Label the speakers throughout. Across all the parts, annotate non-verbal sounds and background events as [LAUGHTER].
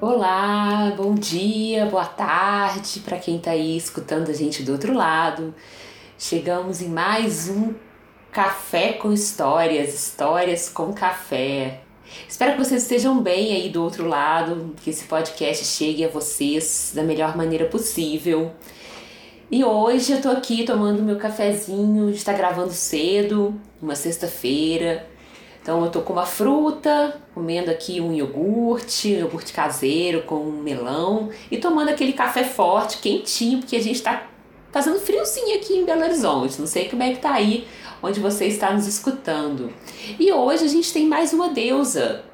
Speaker 1: Olá, bom dia, boa tarde para quem está aí escutando a gente do outro lado. Chegamos em mais um Café com Histórias, Histórias com Café. Espero que vocês estejam bem aí do outro lado, que esse podcast chegue a vocês da melhor maneira possível. E hoje eu tô aqui tomando meu cafezinho, está gravando cedo, uma sexta-feira. Então eu tô com uma fruta, comendo aqui um iogurte, iogurte caseiro com um melão e tomando aquele café forte, quentinho, porque a gente tá fazendo friozinho aqui em Belo Horizonte. Não sei como é que tá aí onde você está nos escutando. E hoje a gente tem mais uma deusa.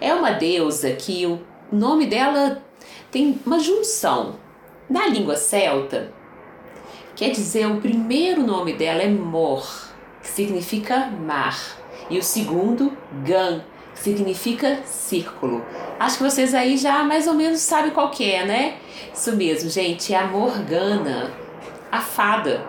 Speaker 1: É uma deusa que o nome dela tem uma junção. Na língua celta, quer dizer, o primeiro nome dela é Mor, que significa mar e o segundo, Gan, que significa círculo. Acho que vocês aí já mais ou menos sabem qual que é, né? Isso mesmo, gente, é a Morgana, a fada,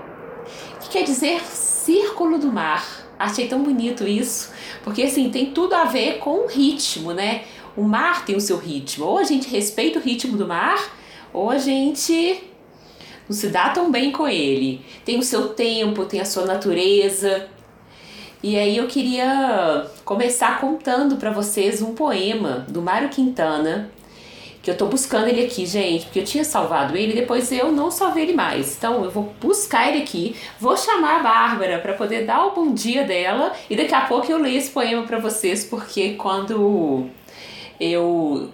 Speaker 1: que quer dizer círculo do mar. Achei tão bonito isso, porque assim, tem tudo a ver com o ritmo, né? O mar tem o seu ritmo. Ou a gente respeita o ritmo do mar, ou a gente não se dá tão bem com ele. Tem o seu tempo, tem a sua natureza. E aí eu queria começar contando para vocês um poema do Mário Quintana, que eu tô buscando ele aqui, gente, porque eu tinha salvado ele, depois eu não salvei ele mais. Então eu vou buscar ele aqui, vou chamar a Bárbara para poder dar o bom dia dela e daqui a pouco eu leio esse poema para vocês, porque quando eu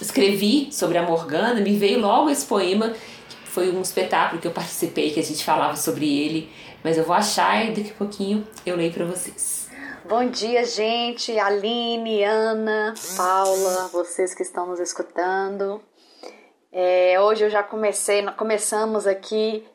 Speaker 1: escrevi sobre a Morgana, me veio logo esse poema, que foi um espetáculo que eu participei que a gente falava sobre ele mas eu vou achar e daqui a pouquinho eu leio para vocês.
Speaker 2: Bom dia, gente. Aline, Ana, Paula, vocês que estão nos escutando. É, hoje eu já comecei, começamos aqui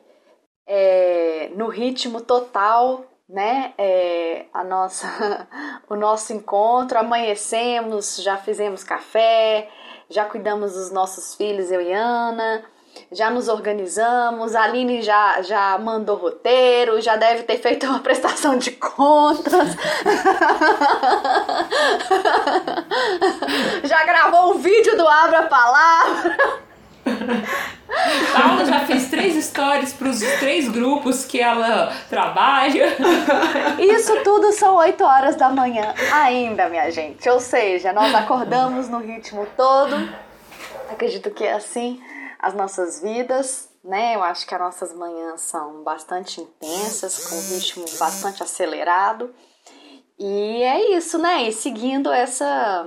Speaker 2: é, no ritmo total, né? É, a nossa, [LAUGHS] o nosso encontro. Amanhecemos, já fizemos café, já cuidamos dos nossos filhos, eu e Ana já nos organizamos, a Aline já, já mandou roteiro, já deve ter feito uma [LAUGHS] prestação de contas, [LAUGHS] já gravou um vídeo do Abra Palavra.
Speaker 1: Paula já fez três stories para os três grupos que ela trabalha.
Speaker 2: Isso tudo são 8 horas da manhã ainda, minha gente. Ou seja, nós acordamos no ritmo todo. Acredito que é assim as nossas vidas, né? Eu acho que as nossas manhãs são bastante intensas, com um ritmo bastante acelerado. E é isso, né? E seguindo essa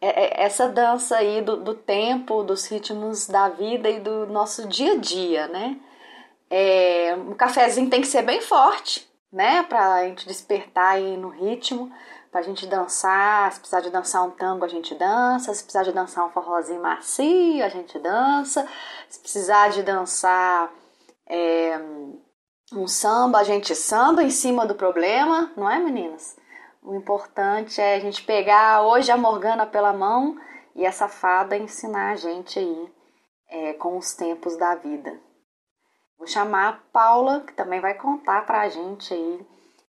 Speaker 2: é, é, essa dança aí do, do tempo, dos ritmos da vida e do nosso dia a dia, né? É, um cafezinho tem que ser bem forte, né? Pra gente despertar aí no ritmo pra gente dançar. Se precisar de dançar um tango, a gente dança. Se precisar de dançar um forrozinho macio, a gente dança. Se precisar de dançar é, um samba, a gente samba em cima do problema, não é, meninas? O importante é a gente pegar hoje a Morgana pela mão e essa fada ensinar a gente aí é, com os tempos da vida. Vou chamar a Paula, que também vai contar pra gente aí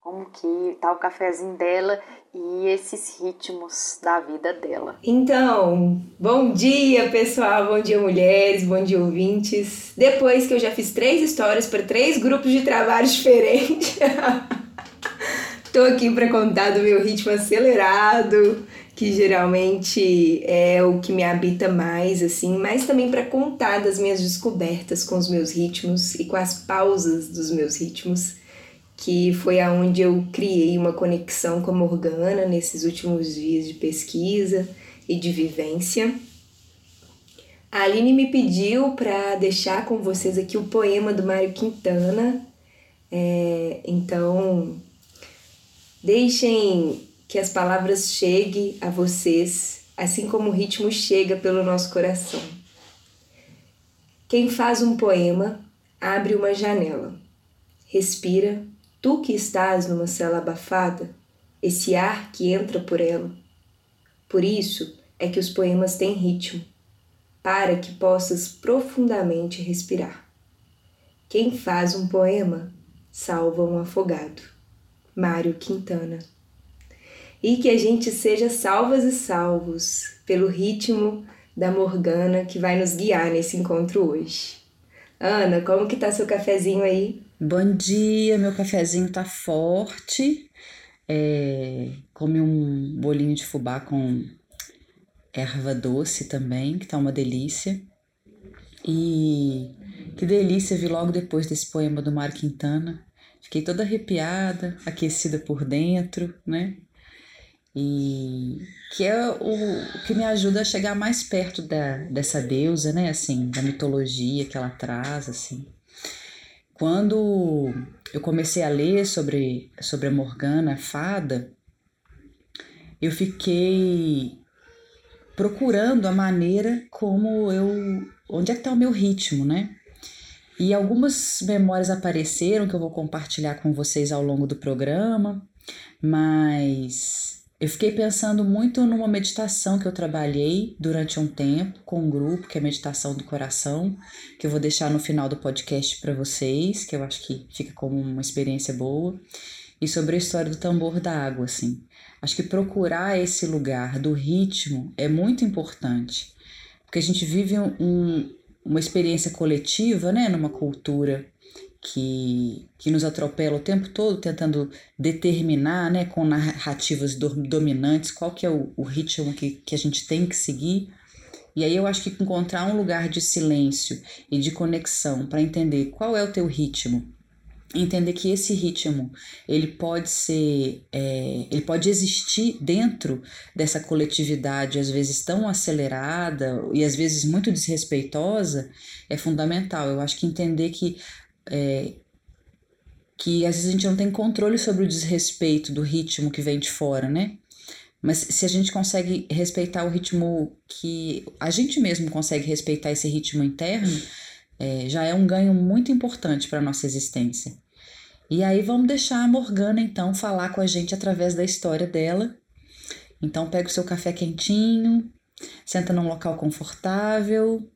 Speaker 2: como que tá o cafezinho dela e esses ritmos da vida dela.
Speaker 3: Então, bom dia pessoal, bom dia mulheres, bom dia ouvintes. Depois que eu já fiz três histórias para três grupos de trabalho [LAUGHS] diferentes, [LAUGHS] tô aqui para contar do meu ritmo acelerado, que geralmente é o que me habita mais, assim, mas também para contar das minhas descobertas com os meus ritmos e com as pausas dos meus ritmos que foi aonde eu criei uma conexão com a Morgana nesses últimos dias de pesquisa e de vivência. A Aline me pediu para deixar com vocês aqui o poema do Mário Quintana. É, então, deixem que as palavras cheguem a vocês, assim como o ritmo chega pelo nosso coração. Quem faz um poema abre uma janela. Respira, tu que estás numa cela abafada, esse ar que entra por ela. Por isso é que os poemas têm ritmo, para que possas profundamente respirar. Quem faz um poema salva um afogado. Mário Quintana. E que a gente seja salvas e salvos pelo ritmo da Morgana que vai nos guiar nesse encontro hoje. Ana, como que tá seu cafezinho aí?
Speaker 4: Bom dia, meu cafezinho tá forte. É, come um bolinho de fubá com erva doce também, que tá uma delícia. E que delícia vir logo depois desse poema do Mário Quintana. Fiquei toda arrepiada, aquecida por dentro, né? E que é o que me ajuda a chegar mais perto da, dessa deusa, né? Assim, da mitologia que ela traz, assim. Quando eu comecei a ler sobre, sobre a Morgana, a fada, eu fiquei procurando a maneira como eu. onde é que está o meu ritmo, né? E algumas memórias apareceram que eu vou compartilhar com vocês ao longo do programa, mas eu fiquei pensando muito numa meditação que eu trabalhei durante um tempo com um grupo, que é a Meditação do Coração, que eu vou deixar no final do podcast para vocês, que eu acho que fica como uma experiência boa, e sobre a história do tambor da água, assim. Acho que procurar esse lugar do ritmo é muito importante, porque a gente vive um, uma experiência coletiva, né, numa cultura que, que nos atropela o tempo todo, tentando determinar, né, com narrativas dominantes, qual que é o, o ritmo que, que a gente tem que seguir. E aí eu acho que encontrar um lugar de silêncio e de conexão para entender qual é o teu ritmo, entender que esse ritmo ele pode ser é, ele pode existir dentro dessa coletividade às vezes tão acelerada e às vezes muito desrespeitosa é fundamental eu acho que entender que é, que às vezes a gente não tem controle sobre o desrespeito do ritmo que vem de fora né mas se a gente consegue respeitar o ritmo que a gente mesmo consegue respeitar esse ritmo interno é, já é um ganho muito importante para a nossa existência. E aí vamos deixar a Morgana então falar com a gente através da história dela. Então pega o seu café quentinho, senta num local confortável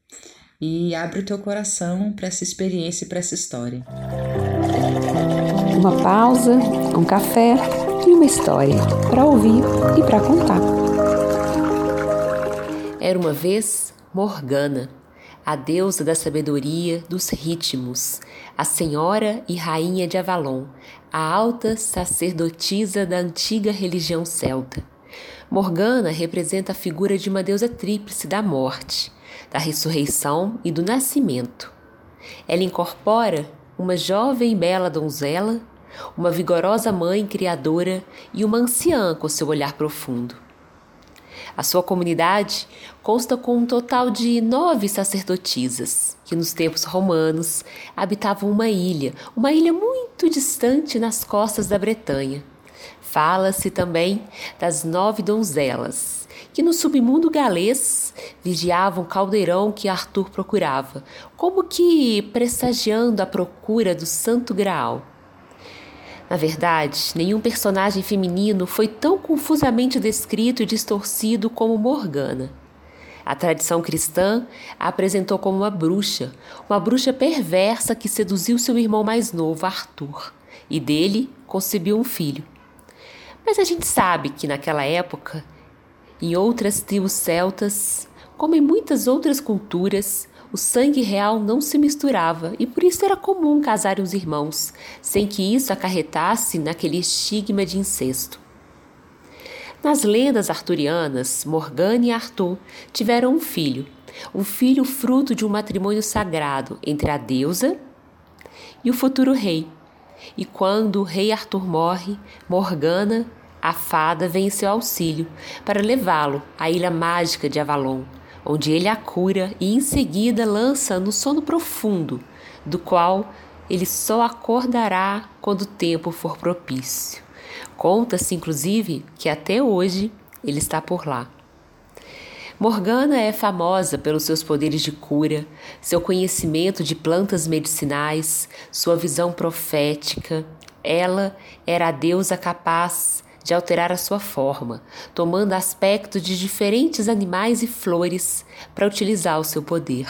Speaker 4: e abre o teu coração para essa experiência e para essa história.
Speaker 1: Uma pausa, um café e uma história para ouvir e para contar. Era uma vez Morgana a deusa da sabedoria dos ritmos, a senhora e rainha de Avalon, a alta sacerdotisa da antiga religião celta. Morgana representa a figura de uma deusa tríplice da morte, da ressurreição e do nascimento. Ela incorpora uma jovem e bela donzela, uma vigorosa mãe criadora e uma anciã com seu olhar profundo. A sua comunidade consta com um total de nove sacerdotisas, que nos tempos romanos habitavam uma ilha, uma ilha muito distante nas costas da Bretanha. Fala-se também das nove donzelas, que no submundo galês vigiavam o caldeirão que Arthur procurava, como que pressagiando a procura do Santo Graal. Na verdade, nenhum personagem feminino foi tão confusamente descrito e distorcido como Morgana. A tradição cristã a apresentou como uma bruxa, uma bruxa perversa que seduziu seu irmão mais novo, Arthur, e dele concebeu um filho. Mas a gente sabe que naquela época, em outras tribos celtas, como em muitas outras culturas, o sangue real não se misturava e por isso era comum casar os irmãos, sem que isso acarretasse naquele estigma de incesto. Nas lendas arturianas, Morgana e Arthur tiveram um filho, um filho fruto de um matrimônio sagrado entre a deusa e o futuro rei. E quando o rei Arthur morre, Morgana, a fada, vem em seu auxílio para levá-lo à ilha mágica de Avalon, onde ele a cura e em seguida lança no sono profundo, do qual ele só acordará quando o tempo for propício. Conta-se, inclusive, que até hoje ele está por lá. Morgana é famosa pelos seus poderes de cura, seu conhecimento de plantas medicinais, sua visão profética. Ela era a deusa capaz de alterar a sua forma, tomando aspecto de diferentes animais e flores para utilizar o seu poder.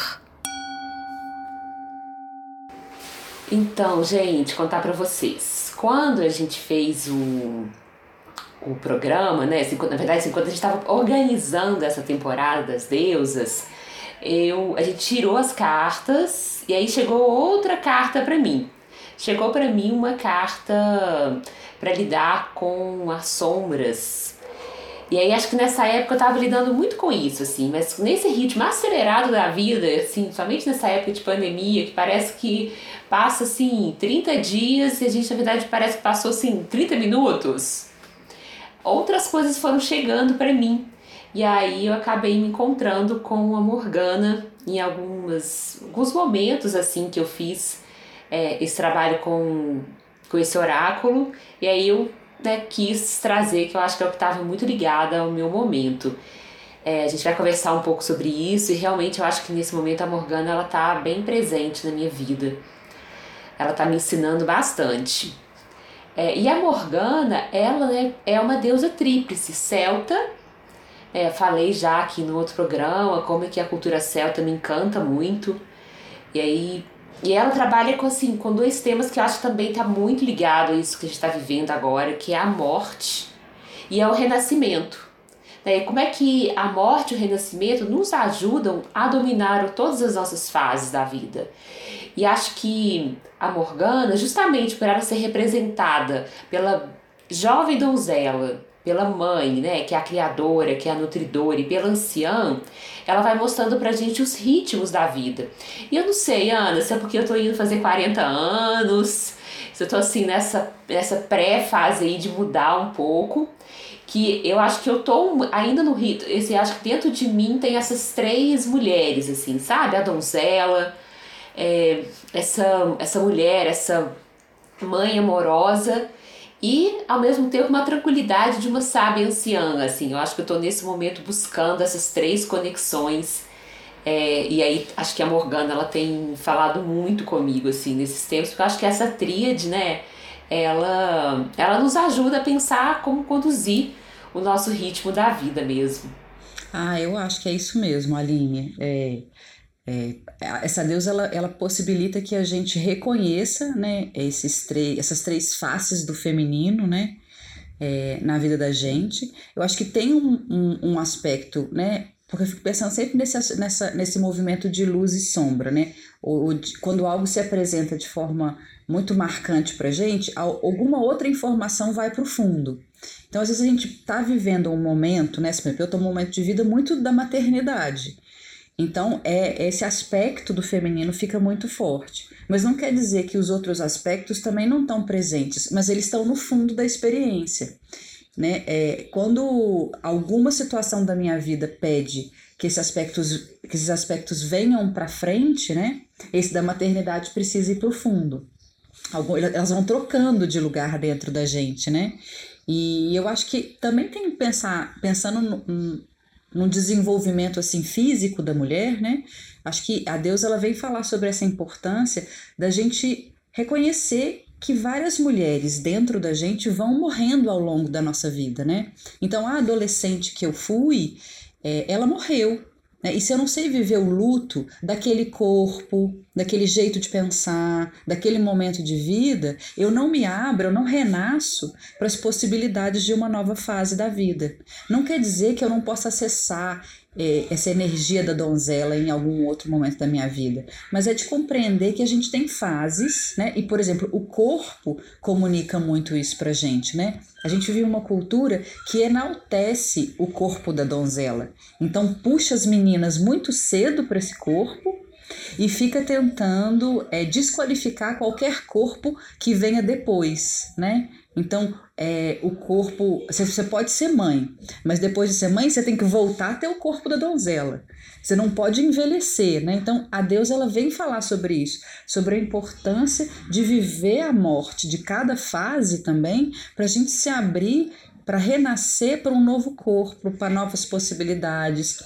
Speaker 1: Então, gente, contar para vocês. Quando a gente fez o o programa, né? Assim, na verdade, assim, quando a gente estava organizando essa temporada das deusas, eu, a gente tirou as cartas e aí chegou outra carta para mim. Chegou para mim uma carta para lidar com as sombras. E aí acho que nessa época eu tava lidando muito com isso, assim, mas nesse ritmo acelerado da vida, assim, somente nessa época de pandemia, que parece que passa assim 30 dias e a gente na verdade parece que passou assim 30 minutos outras coisas foram chegando para mim. E aí eu acabei me encontrando com a Morgana em algumas, alguns momentos assim que eu fiz é, esse trabalho com, com esse oráculo. E aí eu né, quis trazer, que eu acho que é que estava muito ligada ao meu momento. É, a gente vai conversar um pouco sobre isso e realmente eu acho que nesse momento a Morgana ela tá bem presente na minha vida. Ela tá me ensinando bastante. É, e a Morgana, ela né, é uma deusa tríplice, celta. É, falei já aqui no outro programa como é que a cultura celta me encanta muito. E aí e ela trabalha com assim com dois temas que eu acho que também está muito ligado a isso que a gente está vivendo agora, que é a morte e é o renascimento. Né? Como é que a morte e o renascimento nos ajudam a dominar todas as nossas fases da vida? E acho que a Morgana, justamente por ela ser representada pela jovem donzela, pela mãe, né, que é a criadora, que é a nutridora, e pela anciã, ela vai mostrando pra gente os ritmos da vida. E eu não sei, Ana, se é porque eu tô indo fazer 40 anos, se eu tô assim nessa, nessa pré-fase aí de mudar um pouco, que eu acho que eu tô ainda no ritmo, esse, acho que dentro de mim tem essas três mulheres, assim, sabe? A donzela, é, essa, essa mulher, essa mãe amorosa e ao mesmo tempo uma tranquilidade de uma sábia anciã, assim. Eu acho que eu estou nesse momento buscando essas três conexões. É, e aí acho que a Morgana ela tem falado muito comigo assim nesses tempos, porque eu acho que essa tríade, né, ela ela nos ajuda a pensar como conduzir o nosso ritmo da vida mesmo.
Speaker 4: Ah, eu acho que é isso mesmo, Aline. É, é, essa deusa ela, ela possibilita que a gente reconheça né, esses três, essas três faces do feminino né, é, na vida da gente. Eu acho que tem um, um, um, aspecto, né? Porque eu fico pensando sempre nesse, nessa, nesse movimento de luz e sombra, né? Ou, ou de, quando algo se apresenta de forma muito marcante para gente, alguma outra informação vai para o fundo. Então, às vezes a gente está vivendo um momento, né? Eu estou um momento de vida muito da maternidade. Então, é esse aspecto do feminino fica muito forte. Mas não quer dizer que os outros aspectos também não estão presentes, mas eles estão no fundo da experiência. Né? É, quando alguma situação da minha vida pede que esses aspectos, que esses aspectos venham para frente, né? esse da maternidade precisa ir para o fundo. Elas vão trocando de lugar dentro da gente, né? E eu acho que também tem que pensar, pensando no, no desenvolvimento assim físico da mulher, né? Acho que a Deus ela vem falar sobre essa importância da gente reconhecer que várias mulheres dentro da gente vão morrendo ao longo da nossa vida, né? Então a adolescente que eu fui, é, ela morreu, né? E se eu não sei viver o luto daquele corpo, daquele jeito de pensar, daquele momento de vida, eu não me abro, eu não renasço para as possibilidades de uma nova fase da vida. Não quer dizer que eu não possa acessar essa energia da donzela em algum outro momento da minha vida, mas é de compreender que a gente tem fases, né? E, por exemplo, o corpo comunica muito isso pra gente, né? A gente vive uma cultura que enaltece o corpo da donzela. Então, puxa as meninas muito cedo para esse corpo e fica tentando é, desqualificar qualquer corpo que venha depois, né? Então, é, o corpo. Você pode ser mãe, mas depois de ser mãe, você tem que voltar a ter o corpo da donzela. Você não pode envelhecer, né? Então, a Deus ela vem falar sobre isso, sobre a importância de viver a morte de cada fase também, para a gente se abrir para renascer para um novo corpo, para novas possibilidades,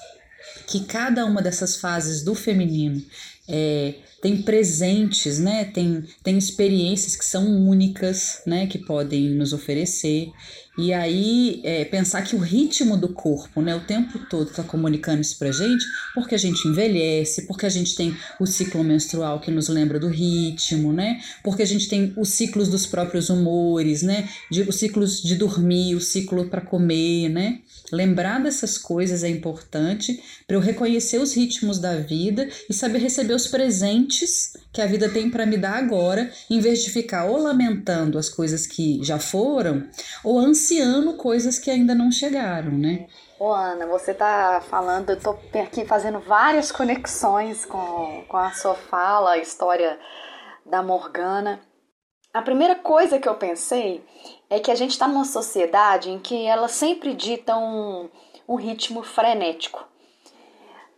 Speaker 4: que cada uma dessas fases do feminino é, tem presentes, né? Tem, tem experiências que são únicas, né? Que podem nos oferecer. E aí, é, pensar que o ritmo do corpo, né, o tempo todo está comunicando isso pra gente, porque a gente envelhece, porque a gente tem o ciclo menstrual que nos lembra do ritmo, né? Porque a gente tem os ciclos dos próprios humores, né? De, os ciclos de dormir, o ciclo para comer, né? Lembrar dessas coisas é importante para eu reconhecer os ritmos da vida e saber receber os presentes que a vida tem para me dar agora, em vez de ficar ou lamentando as coisas que já foram ou ansiando coisas que ainda não chegaram, né?
Speaker 2: Ô Ana, você tá falando, eu tô aqui fazendo várias conexões com, com a sua fala, a história da Morgana. A primeira coisa que eu pensei é que a gente está numa sociedade em que ela sempre dita um, um ritmo frenético.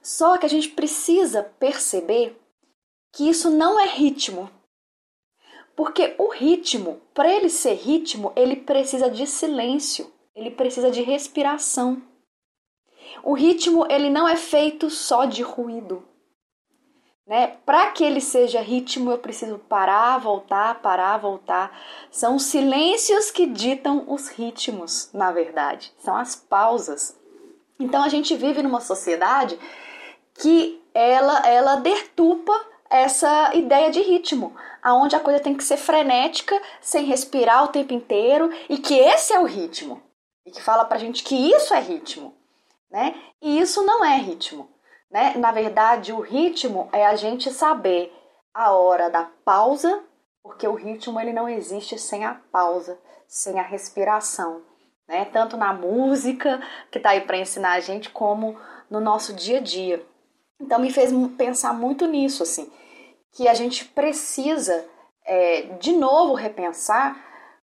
Speaker 2: Só que a gente precisa perceber que isso não é ritmo. Porque o ritmo, para ele ser ritmo, ele precisa de silêncio, ele precisa de respiração. O ritmo, ele não é feito só de ruído. Né? Para que ele seja ritmo, eu preciso parar, voltar, parar, voltar. São os silêncios que ditam os ritmos, na verdade. São as pausas. Então a gente vive numa sociedade que ela ela deturpa essa ideia de ritmo, aonde a coisa tem que ser frenética, sem respirar o tempo inteiro e que esse é o ritmo. E que fala pra gente que isso é ritmo, né? E isso não é ritmo. Né? Na verdade, o ritmo é a gente saber a hora da pausa, porque o ritmo ele não existe sem a pausa, sem a respiração. Né? Tanto na música, que está aí para ensinar a gente, como no nosso dia a dia. Então me fez pensar muito nisso, assim, que a gente precisa é, de novo repensar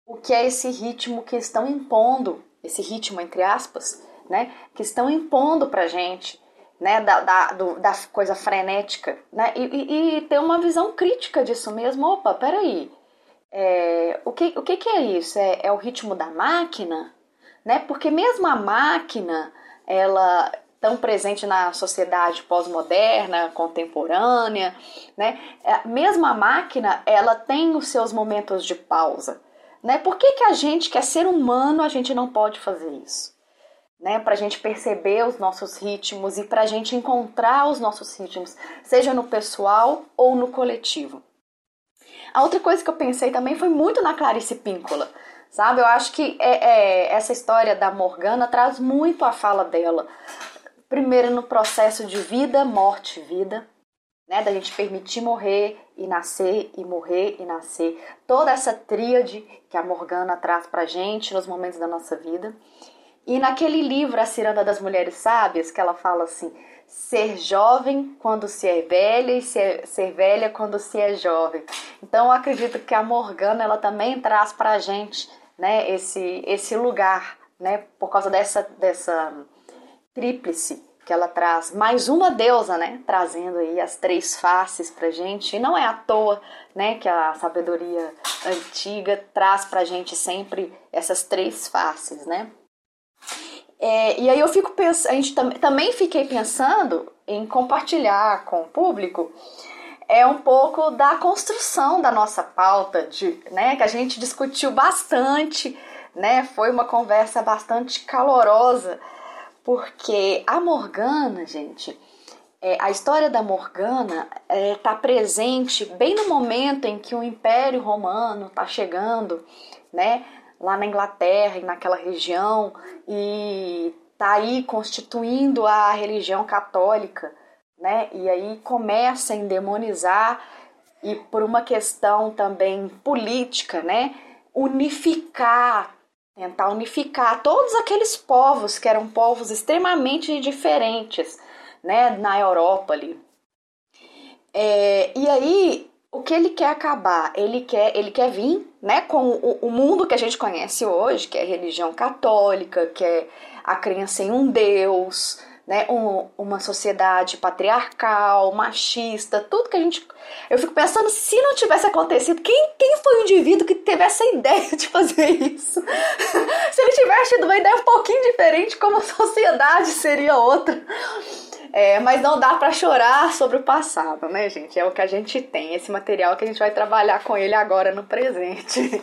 Speaker 2: o que é esse ritmo que estão impondo, esse ritmo entre aspas, né, que estão impondo para gente né, da, da, do, da coisa frenética, né, e, e, ter uma visão crítica disso mesmo. Opa, peraí, é, o, que, o que, que é isso? É, é o ritmo da máquina? Né? Porque mesmo a máquina, ela tão presente na sociedade pós-moderna, contemporânea, né? É, mesmo a máquina, ela tem os seus momentos de pausa, né? Por que, que a gente, que é ser humano, a gente não pode fazer isso? Né, para a gente perceber os nossos ritmos e para a gente encontrar os nossos ritmos, seja no pessoal ou no coletivo. A outra coisa que eu pensei também foi muito na Clarice Píncola, sabe? Eu acho que é, é, essa história da Morgana traz muito a fala dela. Primeiro no processo de vida, morte, vida, né? Da gente permitir morrer e nascer e morrer e nascer. Toda essa tríade que a Morgana traz pra gente nos momentos da nossa vida. E naquele livro, A Ciranda das Mulheres Sábias, que ela fala assim: ser jovem quando se é velha e ser, ser velha quando se é jovem. Então eu acredito que a Morgana ela também traz para a gente né, esse, esse lugar, né, por causa dessa, dessa tríplice que ela traz. Mais uma deusa, né, trazendo aí as três faces para gente. E não é à toa né, que a sabedoria antiga traz para a gente sempre essas três faces, né? É, e aí eu fico pensando, a gente tam, também fiquei pensando em compartilhar com o público é um pouco da construção da nossa pauta, de, né, que a gente discutiu bastante, né, foi uma conversa bastante calorosa, porque a Morgana, gente, é, a história da Morgana está é, tá presente bem no momento em que o Império Romano está chegando, né, lá na Inglaterra e naquela região e tá aí constituindo a religião católica, né? E aí começa a endemonizar e por uma questão também política, né? Unificar, tentar unificar todos aqueles povos que eram povos extremamente diferentes, né? Na Europa ali. É, e aí o que ele quer acabar? Ele quer, ele quer vir né, com o, o, mundo que a gente conhece hoje, que é a religião católica, que é a crença em um Deus, né, um, uma sociedade patriarcal, machista, tudo que a gente. Eu fico pensando, se não tivesse acontecido, quem, quem foi o indivíduo que teve essa ideia de fazer isso? [LAUGHS] se ele tivesse tido uma ideia um pouquinho diferente, como a sociedade seria outra. É, mas não dá para chorar sobre o passado, né, gente? É o que a gente tem, esse material que a gente vai trabalhar com ele agora no presente. [LAUGHS]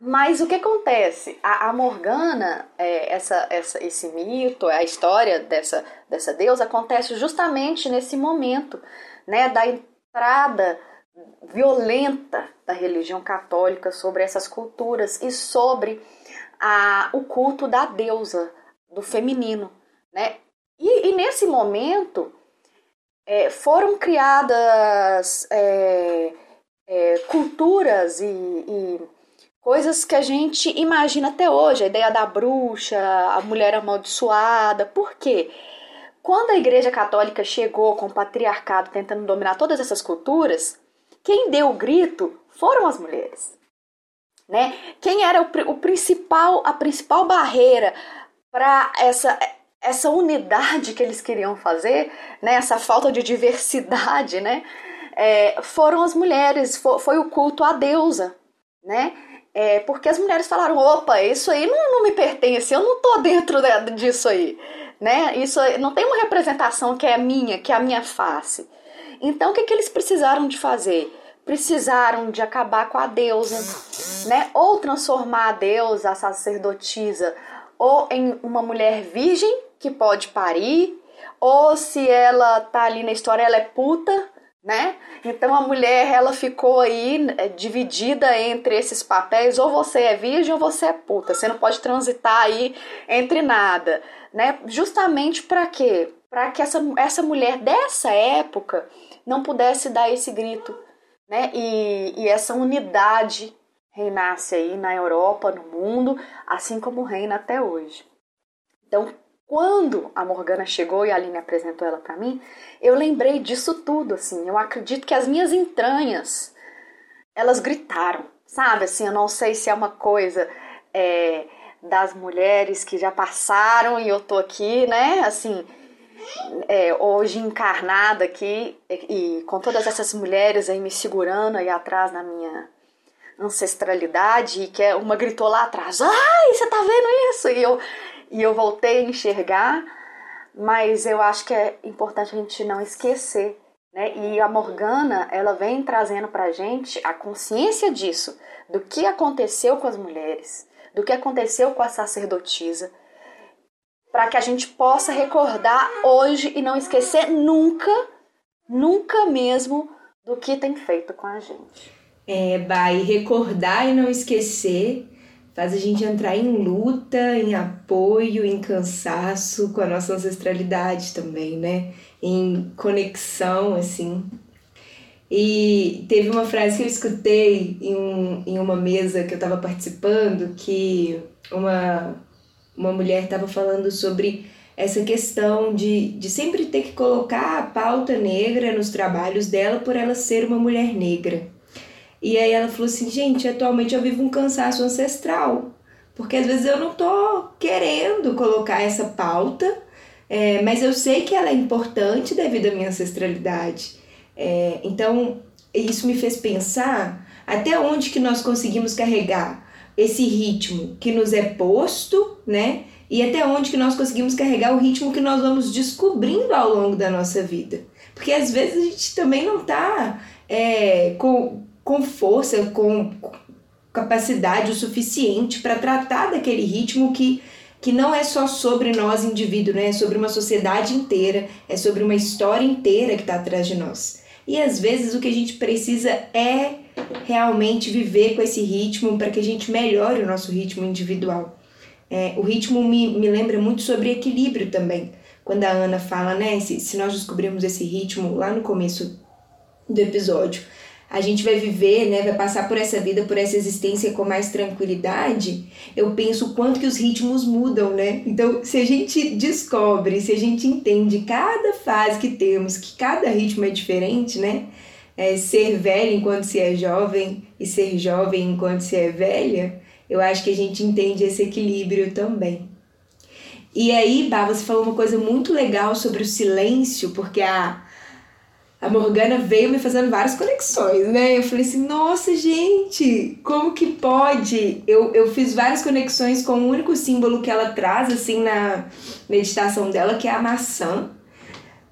Speaker 2: Mas o que acontece? A, a Morgana, é, essa, essa, esse mito, a história dessa, dessa deusa acontece justamente nesse momento, né, da entrada violenta da religião católica sobre essas culturas e sobre a, o culto da deusa, do feminino, né? E, e nesse momento é, foram criadas é, é, culturas e, e coisas que a gente imagina até hoje, a ideia da bruxa, a mulher amaldiçoada. Por quê? Quando a Igreja Católica chegou com o patriarcado tentando dominar todas essas culturas, quem deu o grito foram as mulheres. Né? Quem era o, o principal, a principal barreira para essa essa unidade que eles queriam fazer, né? Essa falta de diversidade, né? É, foram as mulheres, foi, foi, o culto à deusa, né? É, porque as mulheres falaram, opa, isso aí não, não me pertence, eu não tô dentro disso aí, né? Isso não tem uma representação que é minha, que é a minha face. Então, o que, que eles precisaram de fazer? Precisaram de acabar com a deusa, né? Ou transformar a deusa, a sacerdotisa, ou em uma mulher virgem que pode parir, ou se ela tá ali na história, ela é puta, né? Então a mulher ela ficou aí é, dividida entre esses papéis, ou você é virgem ou você é puta. Você não pode transitar aí entre nada, né? Justamente para quê? Para que essa, essa mulher dessa época não pudesse dar esse grito, né? E, e essa unidade reinasse aí na Europa, no mundo, assim como reina até hoje. Então, quando a Morgana chegou e a Aline apresentou ela para mim, eu lembrei disso tudo, assim. Eu acredito que as minhas entranhas, elas gritaram, sabe? Assim, eu não sei se é uma coisa é, das mulheres que já passaram e eu tô aqui, né? Assim, é, hoje encarnada aqui e, e com todas essas mulheres aí me segurando aí atrás na minha ancestralidade e que é, uma gritou lá atrás, ai, você tá vendo isso? E eu e eu voltei a enxergar, mas eu acho que é importante a gente não esquecer, né? E a Morgana, ela vem trazendo pra gente a consciência disso, do que aconteceu com as mulheres, do que aconteceu com a sacerdotisa, para que a gente possa recordar hoje e não esquecer nunca, nunca mesmo do que tem feito com a gente.
Speaker 3: É, vai recordar e não esquecer faz a gente entrar em luta, em apoio, em cansaço com a nossa ancestralidade também, né? Em conexão, assim. E teve uma frase que eu escutei em, um, em uma mesa que eu estava participando, que uma, uma mulher estava falando sobre essa questão de, de sempre ter que colocar a pauta negra nos trabalhos dela por ela ser uma mulher negra. E aí ela falou assim, gente, atualmente eu vivo um cansaço ancestral, porque às vezes eu não tô querendo colocar essa pauta, é, mas eu sei que ela é importante devido à minha ancestralidade. É, então, isso me fez pensar até onde que nós conseguimos carregar esse ritmo que nos é posto, né? E até onde que nós conseguimos carregar o ritmo que nós vamos descobrindo ao longo da nossa vida. Porque às vezes a gente também não tá é, com, com força, com capacidade o suficiente para tratar daquele ritmo que, que não é só sobre nós indivíduos, né? é sobre uma sociedade inteira, é sobre uma história inteira que está atrás de nós. E às vezes o que a gente precisa é realmente viver com esse ritmo para que a gente melhore o nosso ritmo individual. É, o ritmo me, me lembra muito sobre equilíbrio também. Quando a Ana fala, né? Se, se nós descobrirmos esse ritmo lá no começo do episódio, a gente vai viver, né, vai passar por essa vida, por essa existência com mais tranquilidade, eu penso o quanto que os ritmos mudam, né? Então, se a gente descobre, se a gente entende cada fase que temos, que cada ritmo é diferente, né? É, ser velha enquanto se é jovem e ser jovem enquanto se é velha, eu acho que a gente entende esse equilíbrio também. E aí, Bá, você falou uma coisa muito legal sobre o silêncio, porque a a Morgana veio me fazendo várias conexões, né? Eu falei assim, nossa, gente, como que pode? Eu, eu fiz várias conexões com o único símbolo que ela traz, assim, na meditação dela, que é a maçã.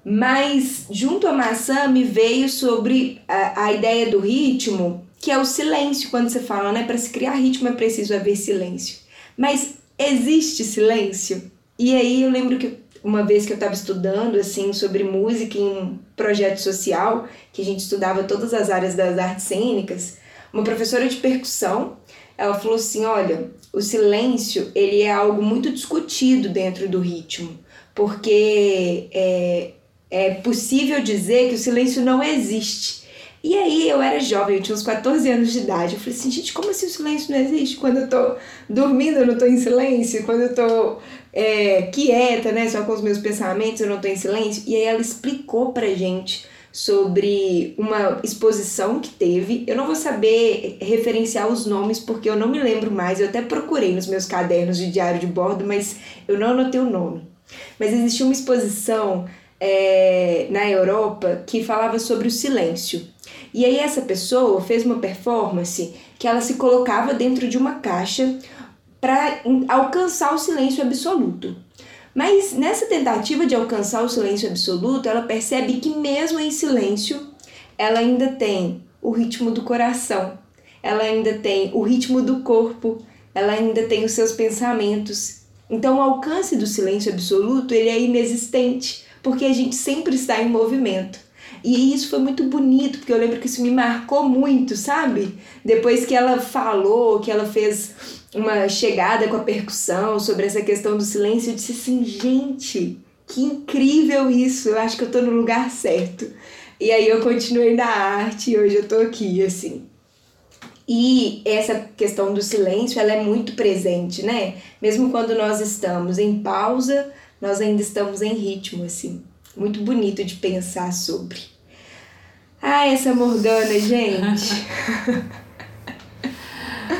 Speaker 3: Mas junto à maçã me veio sobre a, a ideia do ritmo, que é o silêncio, quando você fala, né? Para se criar ritmo é preciso haver silêncio. Mas existe silêncio? E aí eu lembro que uma vez que eu estava estudando assim sobre música em um projeto social, que a gente estudava todas as áreas das artes cênicas, uma professora de percussão, ela falou assim, olha, o silêncio ele é algo muito discutido dentro do ritmo, porque é, é possível dizer que o silêncio não existe. E aí eu era jovem, eu tinha uns 14 anos de idade. Eu falei assim, gente, como assim o silêncio não existe? Quando eu tô dormindo, eu não tô em silêncio. Quando eu tô é, quieta, né, só com os meus pensamentos, eu não tô em silêncio. E aí ela explicou pra gente sobre uma exposição que teve. Eu não vou saber referenciar os nomes porque eu não me lembro mais. Eu até procurei nos meus cadernos de diário de bordo, mas eu não anotei o nome. Mas existia uma exposição é, na Europa que falava sobre o silêncio. E aí essa pessoa fez uma performance que ela se colocava dentro de uma caixa para alcançar o silêncio absoluto. Mas nessa tentativa de alcançar o silêncio absoluto, ela percebe que mesmo em silêncio, ela ainda tem o ritmo do coração, ela ainda tem o ritmo do corpo, ela ainda tem os seus pensamentos. Então o alcance do silêncio absoluto, ele é inexistente, porque a gente sempre está em movimento. E isso foi muito bonito, porque eu lembro que isso me marcou muito, sabe? Depois que ela falou, que ela fez uma chegada com a percussão sobre essa questão do silêncio, eu disse assim, gente, que incrível isso, eu acho que eu tô no lugar certo. E aí eu continuei na arte e hoje eu tô aqui, assim. E essa questão do silêncio, ela é muito presente, né? Mesmo quando nós estamos em pausa, nós ainda estamos em ritmo, assim. Muito bonito de pensar sobre. Ah, essa Morgana, gente. [LAUGHS]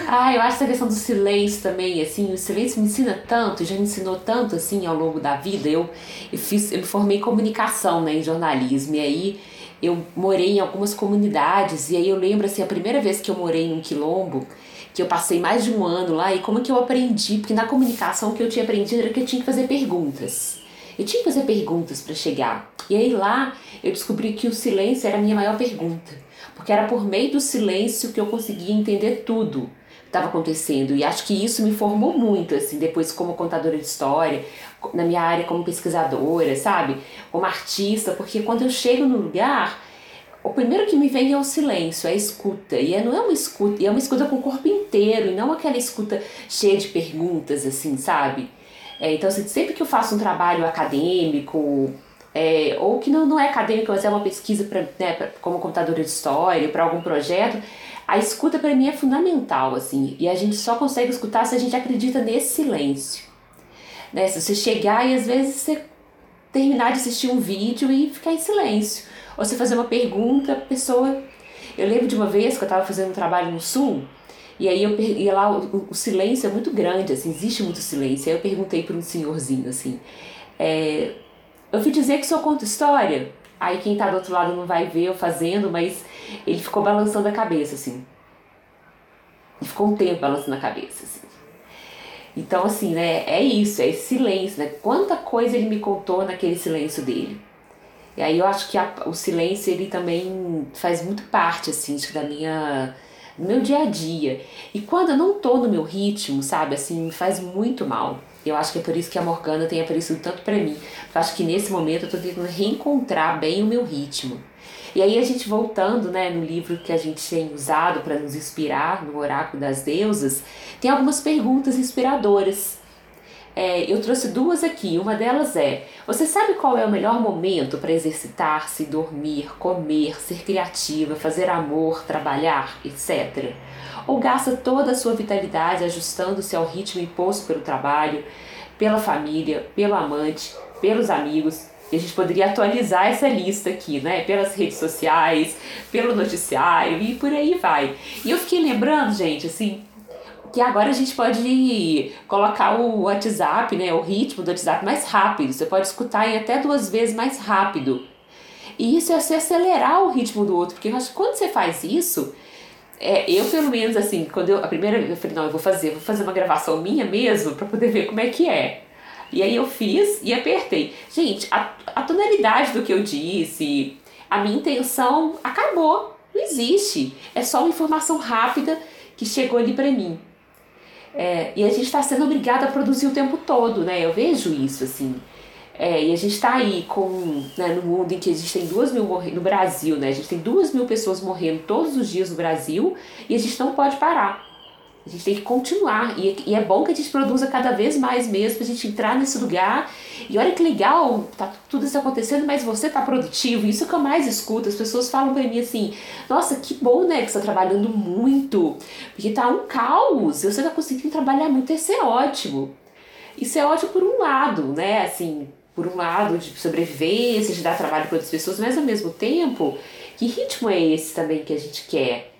Speaker 1: ah, eu acho essa questão do silêncio também, assim, o silêncio me ensina tanto, já me ensinou tanto, assim, ao longo da vida. Eu, eu, fiz, eu me formei em comunicação, né, em jornalismo, e aí eu morei em algumas comunidades, e aí eu lembro, assim, a primeira vez que eu morei num quilombo, que eu passei mais de um ano lá, e como que eu aprendi, porque na comunicação o que eu tinha aprendido era que eu tinha que fazer perguntas. Eu tinha que fazer perguntas para chegar. E aí lá eu descobri que o silêncio era a minha maior pergunta, porque era por meio do silêncio que eu conseguia entender tudo estava acontecendo. E acho que isso me formou muito, assim, depois como contadora de história, na minha área como pesquisadora, sabe? Como artista, porque quando eu chego no lugar, o primeiro que me vem é o silêncio, é a escuta. E é, não é uma escuta, é uma escuta com o corpo inteiro, e não aquela escuta cheia de perguntas, assim, sabe? É, então, assim, sempre que eu faço um trabalho acadêmico, é, ou que não, não é acadêmico, mas é uma pesquisa pra, né, pra, como computadora de história, para algum projeto, a escuta para mim é fundamental, assim, e a gente só consegue escutar se a gente acredita nesse silêncio. Né? Se você chegar e às vezes você terminar de assistir um vídeo e ficar em silêncio, ou você fazer uma pergunta, a pessoa. Eu lembro de uma vez que eu estava fazendo um trabalho no Sul, e aí eu e lá o, o, silêncio é muito grande, assim, existe muito silêncio. Aí eu perguntei para um senhorzinho assim, é, eu fui dizer que só conto história. Aí quem tá do outro lado não vai ver eu fazendo, mas ele ficou balançando a cabeça assim. E ficou um tempo balançando a cabeça assim. Então assim, né, é isso, é esse silêncio, né? Quanta coisa ele me contou naquele silêncio dele. E aí eu acho que a, o silêncio ele também faz muito parte assim da minha meu dia a dia. E quando eu não tô no meu ritmo, sabe, assim, me faz muito mal. Eu acho que é por isso que a Morgana tem aparecido tanto para mim. Eu acho que nesse momento eu tô tentando reencontrar bem o meu ritmo. E aí a gente voltando, né, no livro que a gente tem usado para nos inspirar, no Oráculo das Deusas, tem algumas perguntas inspiradoras é, eu trouxe duas aqui. Uma delas é: você sabe qual é o melhor momento para exercitar-se, dormir, comer, ser criativa, fazer amor, trabalhar, etc? Ou gasta toda a sua vitalidade ajustando-se ao ritmo imposto pelo trabalho, pela família, pelo amante, pelos amigos, e a gente poderia atualizar essa lista aqui, né? Pelas redes sociais, pelo noticiário e por aí vai. E eu fiquei lembrando, gente, assim, que agora a gente pode colocar o WhatsApp, né, o ritmo do WhatsApp mais rápido. Você pode escutar em até duas vezes mais rápido. E isso é você acelerar o ritmo do outro, porque quando você faz isso, é, eu pelo menos assim, quando eu a primeira eu falei, não, eu vou fazer, vou fazer uma gravação minha mesmo para poder ver como é que é. E aí eu fiz e apertei. Gente, a, a tonalidade do que eu disse, a minha intenção acabou. Não existe. É só uma informação rápida que chegou ali para mim. É, e a gente está sendo obrigado a produzir o tempo todo, né? Eu vejo isso, assim. É, e a gente está aí com, né, no mundo em que existem duas mil morrendo, no Brasil, né? A gente tem duas mil pessoas morrendo todos os dias no Brasil e a gente não pode parar. A gente tem que continuar. E, e é bom que a gente produza cada vez mais mesmo, pra gente entrar nesse lugar. E olha que legal, tá tudo isso acontecendo, mas você tá produtivo. Isso que eu mais escuto. As pessoas falam pra mim assim: nossa, que bom, né, que você tá trabalhando muito. Porque tá um caos. Você tá conseguindo trabalhar muito, isso é ótimo. Isso é ótimo por um lado, né? Assim, por um lado de sobrevivência, de dar trabalho para outras pessoas, mas ao mesmo tempo, que ritmo é esse também que a gente quer?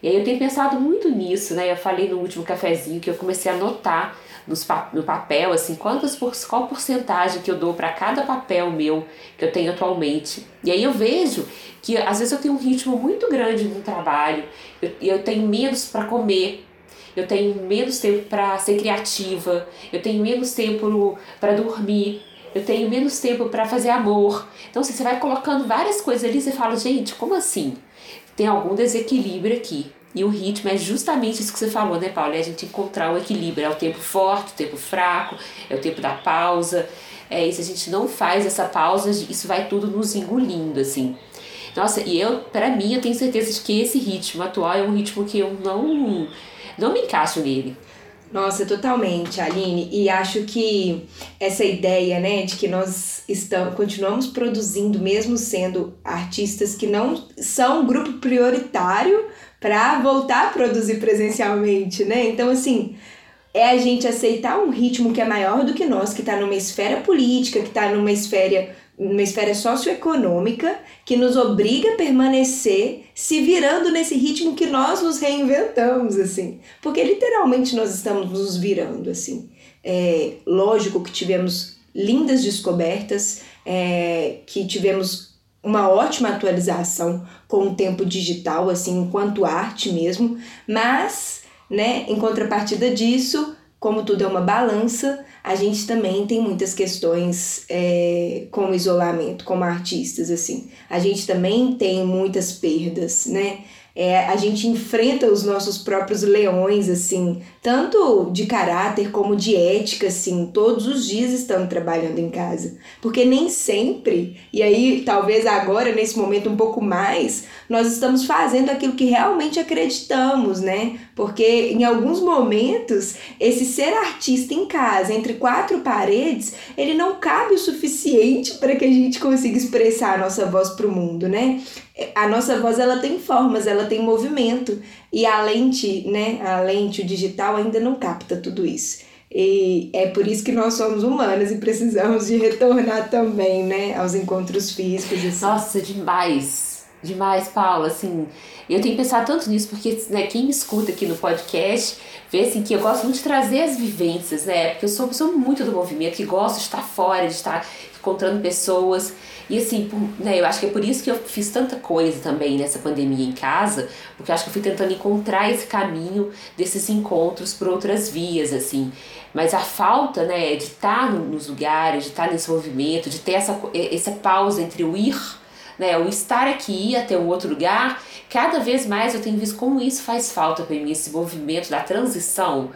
Speaker 1: E aí eu tenho pensado muito nisso, né? Eu falei no último cafezinho que eu comecei a anotar nos, no papel, assim, quantas por, qual porcentagem que eu dou para cada papel meu que eu tenho atualmente. E aí eu vejo que às vezes eu tenho um ritmo muito grande no trabalho, eu, eu tenho menos para comer, eu tenho menos tempo para ser criativa, eu tenho menos tempo para dormir, eu tenho menos tempo para fazer amor. Então, assim, você vai colocando várias coisas ali e você fala, gente, como assim? tem algum desequilíbrio aqui. E o ritmo é justamente isso que você falou, né, Paulo? É a gente encontrar o equilíbrio. É o tempo forte, o tempo fraco, é o tempo da pausa. É, se a gente não faz essa pausa, isso vai tudo nos engolindo, assim. Nossa, e eu, para mim, eu tenho certeza de que esse ritmo atual é um ritmo que eu não, não me encaixo nele.
Speaker 3: Nossa, totalmente, Aline. E acho que essa ideia, né, de que nós estamos, continuamos produzindo, mesmo sendo artistas que não são grupo prioritário para voltar a produzir presencialmente, né? Então, assim, é a gente aceitar um ritmo que é maior do que nós, que está numa esfera política, que está numa esfera uma esfera socioeconômica que nos obriga a permanecer se virando nesse ritmo que nós nos reinventamos, assim. Porque literalmente nós estamos nos virando, assim. É, lógico que tivemos lindas descobertas, é, que tivemos uma ótima atualização com o tempo digital, assim, enquanto arte mesmo, mas, né, em contrapartida disso, como tudo é uma balança, a gente também tem muitas questões é, com o isolamento, como artistas, assim. A gente também tem muitas perdas, né? É, a gente enfrenta os nossos próprios leões, assim, tanto de caráter como de ética, assim, todos os dias estamos trabalhando em casa. Porque nem sempre, e aí talvez agora, nesse momento um pouco mais, nós estamos fazendo aquilo que realmente acreditamos, né? Porque em alguns momentos, esse ser artista em casa, entre quatro paredes, ele não cabe o suficiente [LAUGHS] para que a gente consiga expressar a nossa voz para o mundo, né? A nossa voz ela tem formas, ela tem movimento e a lente, né, a lente o digital ainda não capta tudo isso. E é por isso que nós somos humanas e precisamos de retornar também, né, aos encontros físicos.
Speaker 1: Assim. Nossa, demais. Demais, Paula, assim, eu tenho pensado tanto nisso porque, né, quem me escuta aqui no podcast vê, assim, que eu gosto muito de trazer as vivências, né, porque eu sou pessoa muito do movimento, que gosto de estar fora, de estar encontrando pessoas, e assim, né, eu acho que é por isso que eu fiz tanta coisa também nessa pandemia em casa, porque eu acho que eu fui tentando encontrar esse caminho desses encontros por outras vias, assim. Mas a falta, né, de estar nos lugares, de estar nesse movimento, de ter essa, essa pausa entre o ir, né, o estar aqui e ir até um outro lugar, cada vez mais eu tenho visto como isso faz falta para mim, esse movimento da transição,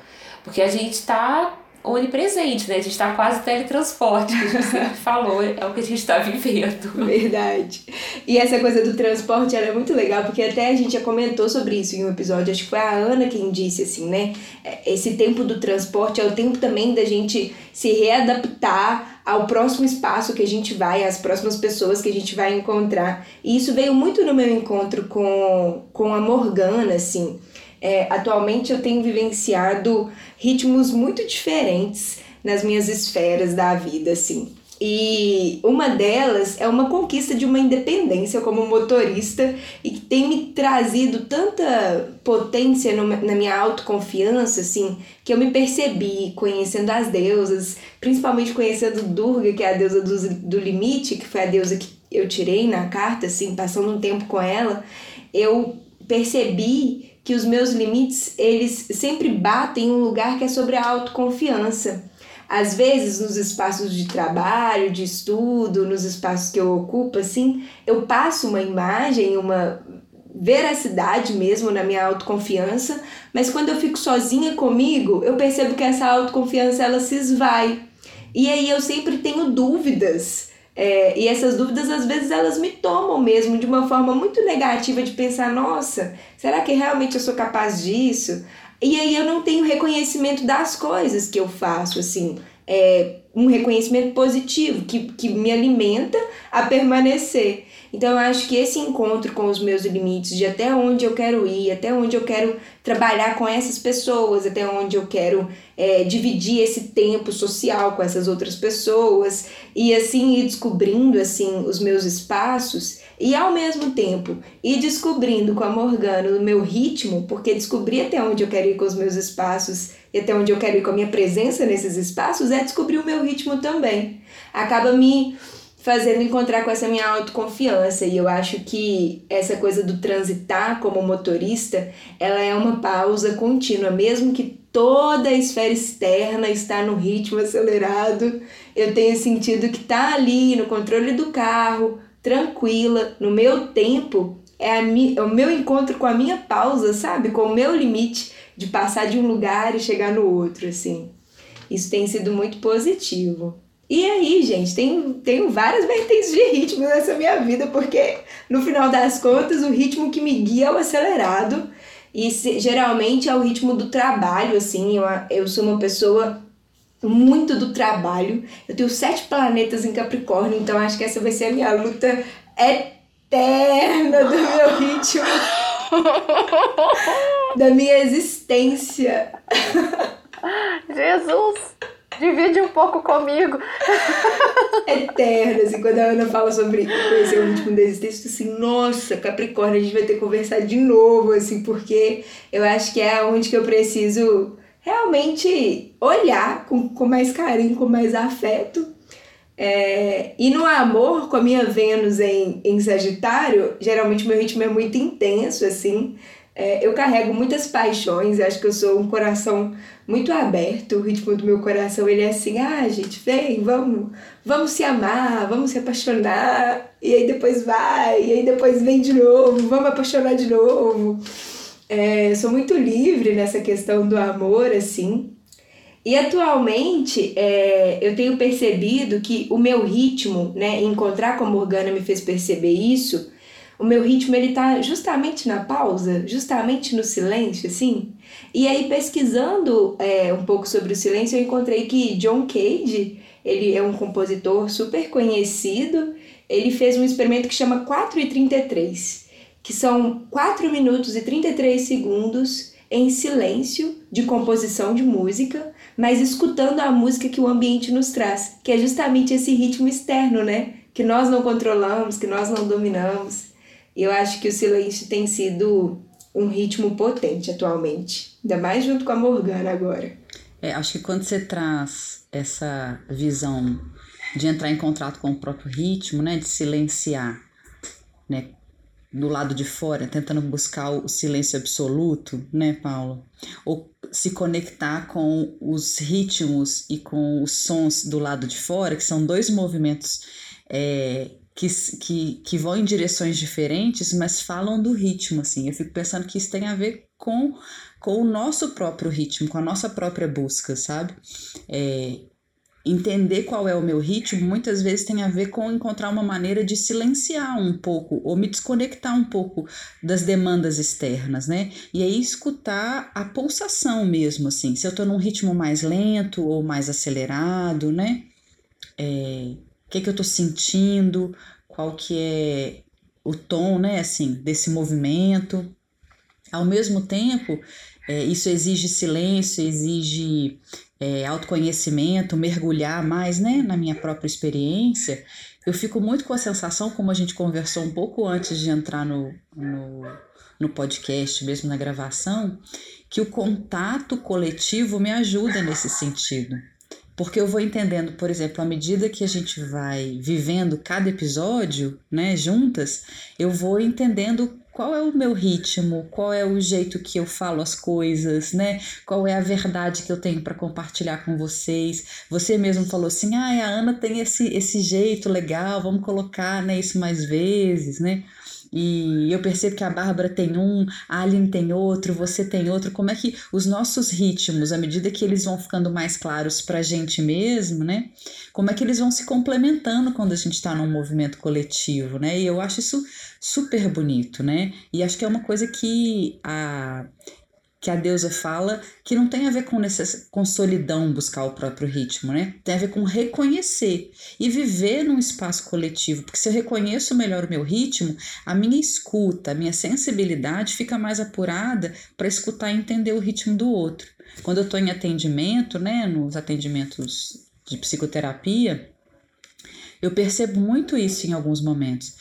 Speaker 1: porque a gente está onipresente, né? A gente está quase teletransporte, que a gente sempre [LAUGHS] falou, é o que a gente está vivendo.
Speaker 3: Verdade. E essa coisa do transporte ela é muito legal, porque até a gente já comentou sobre isso em um episódio, acho que foi a Ana quem disse assim, né? É, esse tempo do transporte é o tempo também da gente se readaptar ao próximo espaço que a gente vai, às próximas pessoas que a gente vai encontrar. E isso veio muito no meu encontro com, com a Morgana, assim. É, atualmente eu tenho vivenciado ritmos muito diferentes nas minhas esferas da vida, assim. E uma delas é uma conquista de uma independência como motorista e que tem me trazido tanta potência no, na minha autoconfiança, assim, que eu me percebi conhecendo as deusas, principalmente conhecendo Durga, que é a deusa do, do limite, que foi a deusa que eu tirei na carta, assim, passando um tempo com ela, eu percebi que os meus limites, eles sempre batem em um lugar que é sobre a autoconfiança. Às vezes nos espaços de trabalho, de estudo, nos espaços que eu ocupo, assim, eu passo uma imagem, uma veracidade mesmo na minha autoconfiança, mas quando eu fico sozinha comigo, eu percebo que essa autoconfiança ela se esvai. E aí eu sempre tenho dúvidas. É, e essas dúvidas, às vezes, elas me tomam mesmo de uma forma muito negativa de pensar, nossa, será que realmente eu sou capaz disso? E aí eu não tenho reconhecimento das coisas que eu faço, assim, é, um reconhecimento positivo que, que me alimenta a permanecer. Então eu acho que esse encontro com os meus limites, de até onde eu quero ir, até onde eu quero trabalhar com essas pessoas, até onde eu quero é, dividir esse tempo social com essas outras pessoas e assim ir descobrindo assim os meus espaços e ao mesmo tempo ir descobrindo com a Morgana o meu ritmo, porque descobrir até onde eu quero ir com os meus espaços e até onde eu quero ir com a minha presença nesses espaços é descobrir o meu ritmo também. Acaba me fazendo encontrar com essa minha autoconfiança. E eu acho que essa coisa do transitar como motorista, ela é uma pausa contínua, mesmo que toda a esfera externa está no ritmo acelerado, eu tenho sentido que tá ali no controle do carro, tranquila, no meu tempo, é, mi, é o meu encontro com a minha pausa, sabe? Com o meu limite de passar de um lugar e chegar no outro, assim. Isso tem sido muito positivo. E aí, gente, tem, tenho várias vertentes de ritmo nessa minha vida, porque no final das contas o ritmo que me guia é o acelerado. E se, geralmente é o ritmo do trabalho, assim. Eu, eu sou uma pessoa muito do trabalho. Eu tenho sete planetas em Capricórnio, então acho que essa vai ser a minha luta eterna do meu [LAUGHS] ritmo. da minha existência.
Speaker 2: Jesus! Divide um pouco comigo.
Speaker 3: Eterna, assim, quando a Ana fala sobre conhecer o ritmo da existência, assim, nossa, Capricórnio, a gente vai ter que conversar de novo, assim, porque eu acho que é onde que eu preciso realmente olhar com, com mais carinho, com mais afeto. É, e no amor, com a minha Vênus em, em Sagitário, geralmente meu ritmo é muito intenso, assim. É, eu carrego muitas paixões, acho que eu sou um coração muito aberto, o ritmo do meu coração ele é assim, ah gente, vem, vamos, vamos se amar, vamos se apaixonar, e aí depois vai, e aí depois vem de novo, vamos apaixonar de novo. É, sou muito livre nessa questão do amor, assim. E atualmente é, eu tenho percebido que o meu ritmo, né, encontrar com a Morgana me fez perceber isso, o meu ritmo ele tá justamente na pausa, justamente no silêncio, assim. E aí pesquisando é, um pouco sobre o silêncio, eu encontrei que John Cage, ele é um compositor super conhecido, ele fez um experimento que chama 4 e 33, que são 4 minutos e 33 segundos em silêncio de composição de música, mas escutando a música que o ambiente nos traz, que é justamente esse ritmo externo, né? Que nós não controlamos, que nós não dominamos. Eu acho que o silêncio tem sido um ritmo potente atualmente, ainda mais junto com a Morgana agora.
Speaker 4: É, acho que quando você traz essa visão de entrar em contato com o próprio ritmo, né, de silenciar, né, do lado de fora, tentando buscar o silêncio absoluto, né, Paulo? Ou se conectar com os ritmos e com os sons do lado de fora, que são dois movimentos é, que, que, que vão em direções diferentes, mas falam do ritmo, assim. Eu fico pensando que isso tem a ver com, com o nosso próprio ritmo, com a nossa própria busca, sabe? É, entender qual é o meu ritmo muitas vezes tem a ver com encontrar uma maneira de silenciar um pouco ou me desconectar um pouco das demandas externas, né? E aí escutar a pulsação mesmo, assim, se eu tô num ritmo mais lento ou mais acelerado, né? É, o que, que eu estou sentindo, qual que é o tom, né, assim, desse movimento. Ao mesmo tempo, é, isso exige silêncio, exige é, autoconhecimento, mergulhar mais, né, na minha própria experiência. Eu fico muito com a sensação, como a gente conversou um pouco antes de entrar no, no, no podcast, mesmo na gravação, que o contato coletivo me ajuda nesse sentido porque eu vou entendendo, por exemplo, à medida que a gente vai vivendo cada episódio, né, juntas, eu vou entendendo qual é o meu ritmo, qual é o jeito que eu falo as coisas, né? Qual é a verdade que eu tenho para compartilhar com vocês. Você mesmo falou assim: "Ah, a Ana tem esse esse jeito legal, vamos colocar, né, isso mais vezes", né? E eu percebo que a Bárbara tem um, a Aline tem outro, você tem outro. Como é que os nossos ritmos, à medida que eles vão ficando mais claros para a gente mesmo, né? Como é que eles vão se complementando quando a gente está num movimento coletivo, né? E eu acho isso super bonito, né? E acho que é uma coisa que a que a deusa fala que não tem a ver com, necess... com solidão buscar o próprio ritmo, né? Tem a ver com reconhecer e viver num espaço coletivo. Porque se eu reconheço melhor o meu ritmo, a minha escuta, a minha sensibilidade fica mais apurada para escutar e entender o ritmo do outro. Quando eu estou em atendimento, né, nos atendimentos de psicoterapia, eu percebo muito isso em alguns momentos.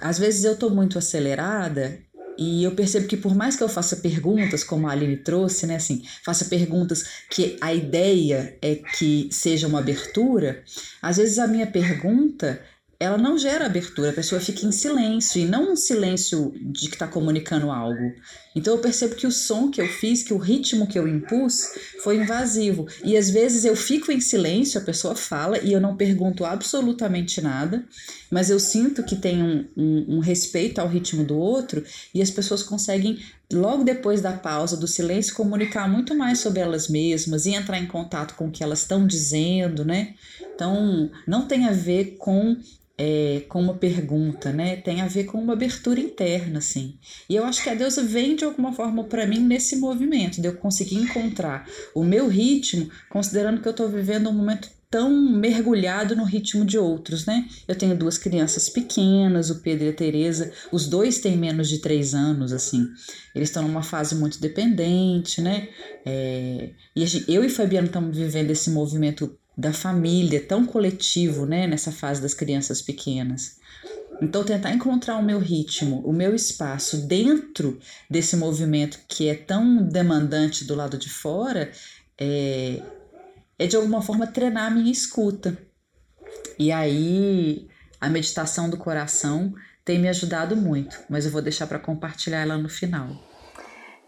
Speaker 4: Às vezes eu estou muito acelerada e eu percebo que por mais que eu faça perguntas, como a Aline trouxe, né, assim, faça perguntas que a ideia é que seja uma abertura, às vezes a minha pergunta ela não gera abertura, a pessoa fica em silêncio e não um silêncio de que está comunicando algo. Então eu percebo que o som que eu fiz, que o ritmo que eu impus foi invasivo. E às vezes eu fico em silêncio, a pessoa fala e eu não pergunto absolutamente nada, mas eu sinto que tem um, um, um respeito ao ritmo do outro e as pessoas conseguem, logo depois da pausa, do silêncio, comunicar muito mais sobre elas mesmas e entrar em contato com o que elas estão dizendo, né? Então não tem a ver com é, com uma pergunta, né? Tem a ver com uma abertura interna, assim. E eu acho que a deusa vem de alguma forma para mim nesse movimento, de eu conseguir encontrar o meu ritmo, considerando que eu estou vivendo um momento tão mergulhado no ritmo de outros, né? Eu tenho duas crianças pequenas, o Pedro e a Teresa, os dois têm menos de três anos, assim. Eles estão numa fase muito dependente, né? É, e eu e Fabiano estamos vivendo esse movimento da família, tão coletivo, né, nessa fase das crianças pequenas. Então, tentar encontrar o meu ritmo, o meu espaço dentro desse movimento que é tão demandante do lado de fora, é, é de alguma forma treinar a minha escuta. E aí, a meditação do coração tem me ajudado muito, mas eu vou deixar para compartilhar ela no final.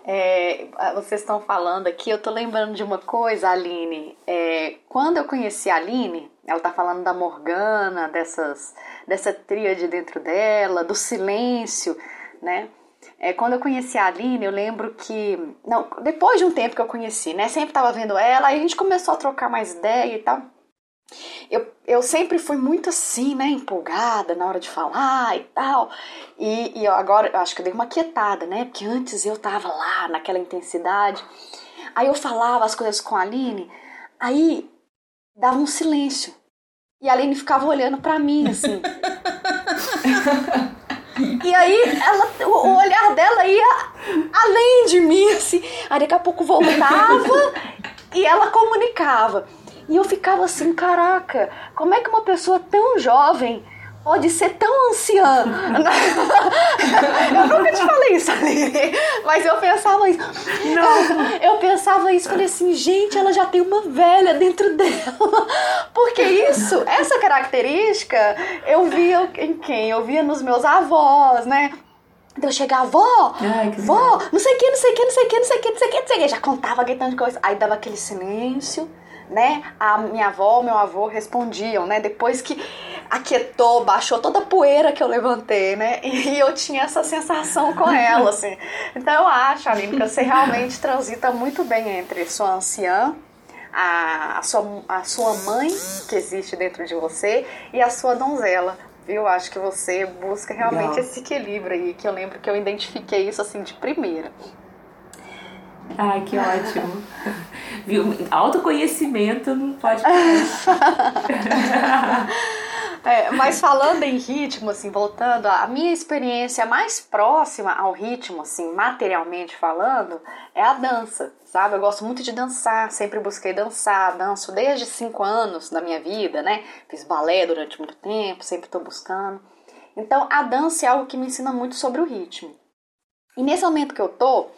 Speaker 2: É, vocês estão falando aqui, eu tô lembrando de uma coisa, Aline. É, quando eu conheci a Aline, ela tá falando da Morgana, dessas, dessa tríade dentro dela, do silêncio, né? É, quando eu conheci a Aline, eu lembro que. Não, depois de um tempo que eu conheci, né? Sempre tava vendo ela, aí a gente começou a trocar mais ideia e tal. Eu, eu sempre fui muito assim, né, empolgada na hora de falar e tal. E, e eu agora eu acho que eu dei uma quietada, né? Porque antes eu tava lá naquela intensidade. Aí eu falava as coisas com a Aline, aí dava um silêncio. E a Aline ficava olhando para mim, assim. [LAUGHS] e aí ela, o olhar dela ia além de mim, assim. Aí daqui a pouco voltava e ela comunicava. E eu ficava assim, caraca, como é que uma pessoa tão jovem pode ser tão anciã? [LAUGHS] eu nunca te falei isso, Aline, mas eu pensava isso. Não. Eu pensava isso, falei assim, gente, ela já tem uma velha dentro dela. [LAUGHS] Porque isso, essa característica, eu via em quem? Eu via nos meus avós, né? Então eu chegava, vó, Ai, vó, não sei o que, não sei o que, não sei o que, não sei o que, não sei o que, não sei o que. Já contava gritando de coisa. Aí dava aquele silêncio né? A minha avó, meu avô respondiam, né? Depois que aquietou, baixou toda a poeira que eu levantei, né? [LAUGHS] E eu tinha essa sensação com ela, assim. Então eu acho, Aline, que você realmente transita muito bem entre sua anciã, a, a, sua, a sua mãe, que existe dentro de você, e a sua donzela. Viu? Acho que você busca realmente Legal. esse equilíbrio aí, que eu lembro que eu identifiquei isso assim de primeira.
Speaker 1: Ai, que ótimo. [LAUGHS] Viu? Autoconhecimento não pode [LAUGHS]
Speaker 2: é, mas falando em ritmo, assim, voltando, a minha experiência mais próxima ao ritmo, assim, materialmente falando, é a dança, sabe? Eu gosto muito de dançar, sempre busquei dançar, danço desde 5 anos da minha vida, né? Fiz balé durante muito tempo, sempre estou buscando. Então, a dança é algo que me ensina muito sobre o ritmo. E nesse momento que eu tô,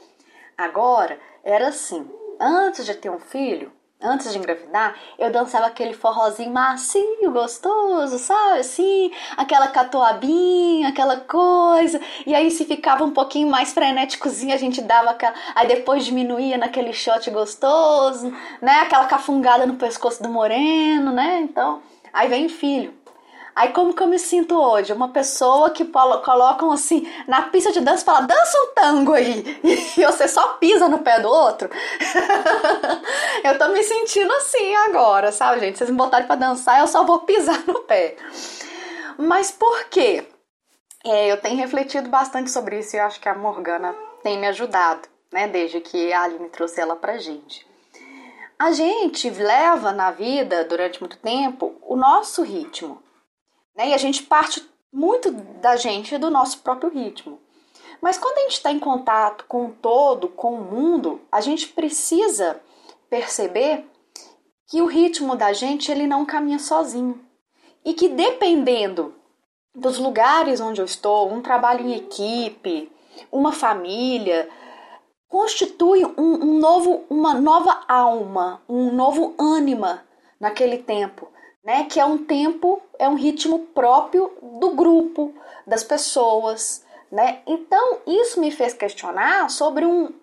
Speaker 2: Agora, era assim: antes de ter um filho, antes de engravidar, eu dançava aquele forrozinho macio, gostoso, sabe? Assim, aquela catuabinha, aquela coisa. E aí, se ficava um pouquinho mais frenéticozinho, a gente dava aquela. Aí depois diminuía naquele shot gostoso, né? Aquela cafungada no pescoço do moreno, né? Então, aí vem filho. Aí como que eu me sinto hoje? Uma pessoa que colocam assim na pista de dança e fala, dança um tango aí. [LAUGHS] E você só pisa no pé do outro. [LAUGHS] eu tô me sentindo assim agora, sabe, gente? Vocês me botarem para dançar, eu só vou pisar no pé. Mas por quê? É, eu tenho refletido bastante sobre isso e acho que a Morgana tem me ajudado, né? Desde que a Aline trouxe ela pra gente. A gente leva na vida, durante muito tempo, o nosso ritmo. Né? E a gente parte muito da gente do nosso próprio ritmo. Mas quando a gente está em contato com o todo, com o mundo, a gente precisa perceber que o ritmo da gente ele não caminha sozinho. E que dependendo dos lugares onde eu estou, um trabalho em equipe, uma família, constitui um, um novo, uma nova alma, um novo ânima naquele tempo né? Que é um tempo, é um ritmo próprio do grupo, das pessoas, né? Então isso me fez questionar sobre um,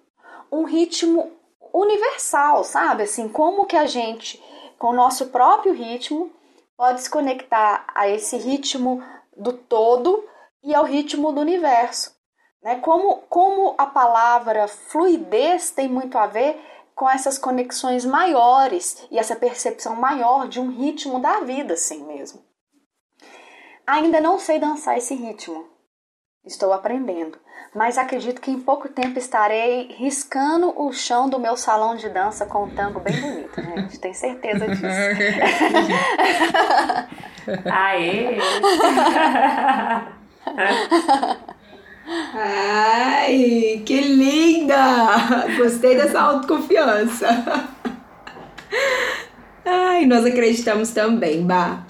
Speaker 2: um ritmo universal, sabe? Assim, como que a gente, com o nosso próprio ritmo, pode se conectar a esse ritmo do todo e ao ritmo do universo. Né? Como, como a palavra fluidez tem muito a ver com essas conexões maiores e essa percepção maior de um ritmo da vida, assim mesmo. Ainda não sei dançar esse ritmo, estou aprendendo, mas acredito que em pouco tempo estarei riscando o chão do meu salão de dança com um tango bem bonito, gente tem certeza disso. [LAUGHS]
Speaker 1: Aê! [LAUGHS]
Speaker 3: Ai, que linda! [LAUGHS] Gostei dessa autoconfiança. Ai, nós acreditamos também, Bah.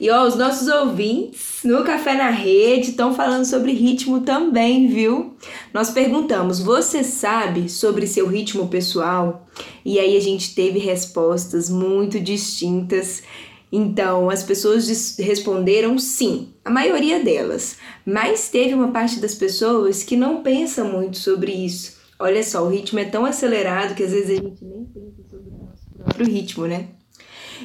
Speaker 3: E ó, os nossos ouvintes no Café na Rede estão falando sobre ritmo também, viu? Nós perguntamos: você sabe sobre seu ritmo pessoal? E aí a gente teve respostas muito distintas então, as pessoas responderam sim, a maioria delas, mas teve uma parte das pessoas que não pensa muito sobre isso. Olha só, o ritmo é tão acelerado que às vezes a gente nem pensa sobre o nosso próprio ritmo, né?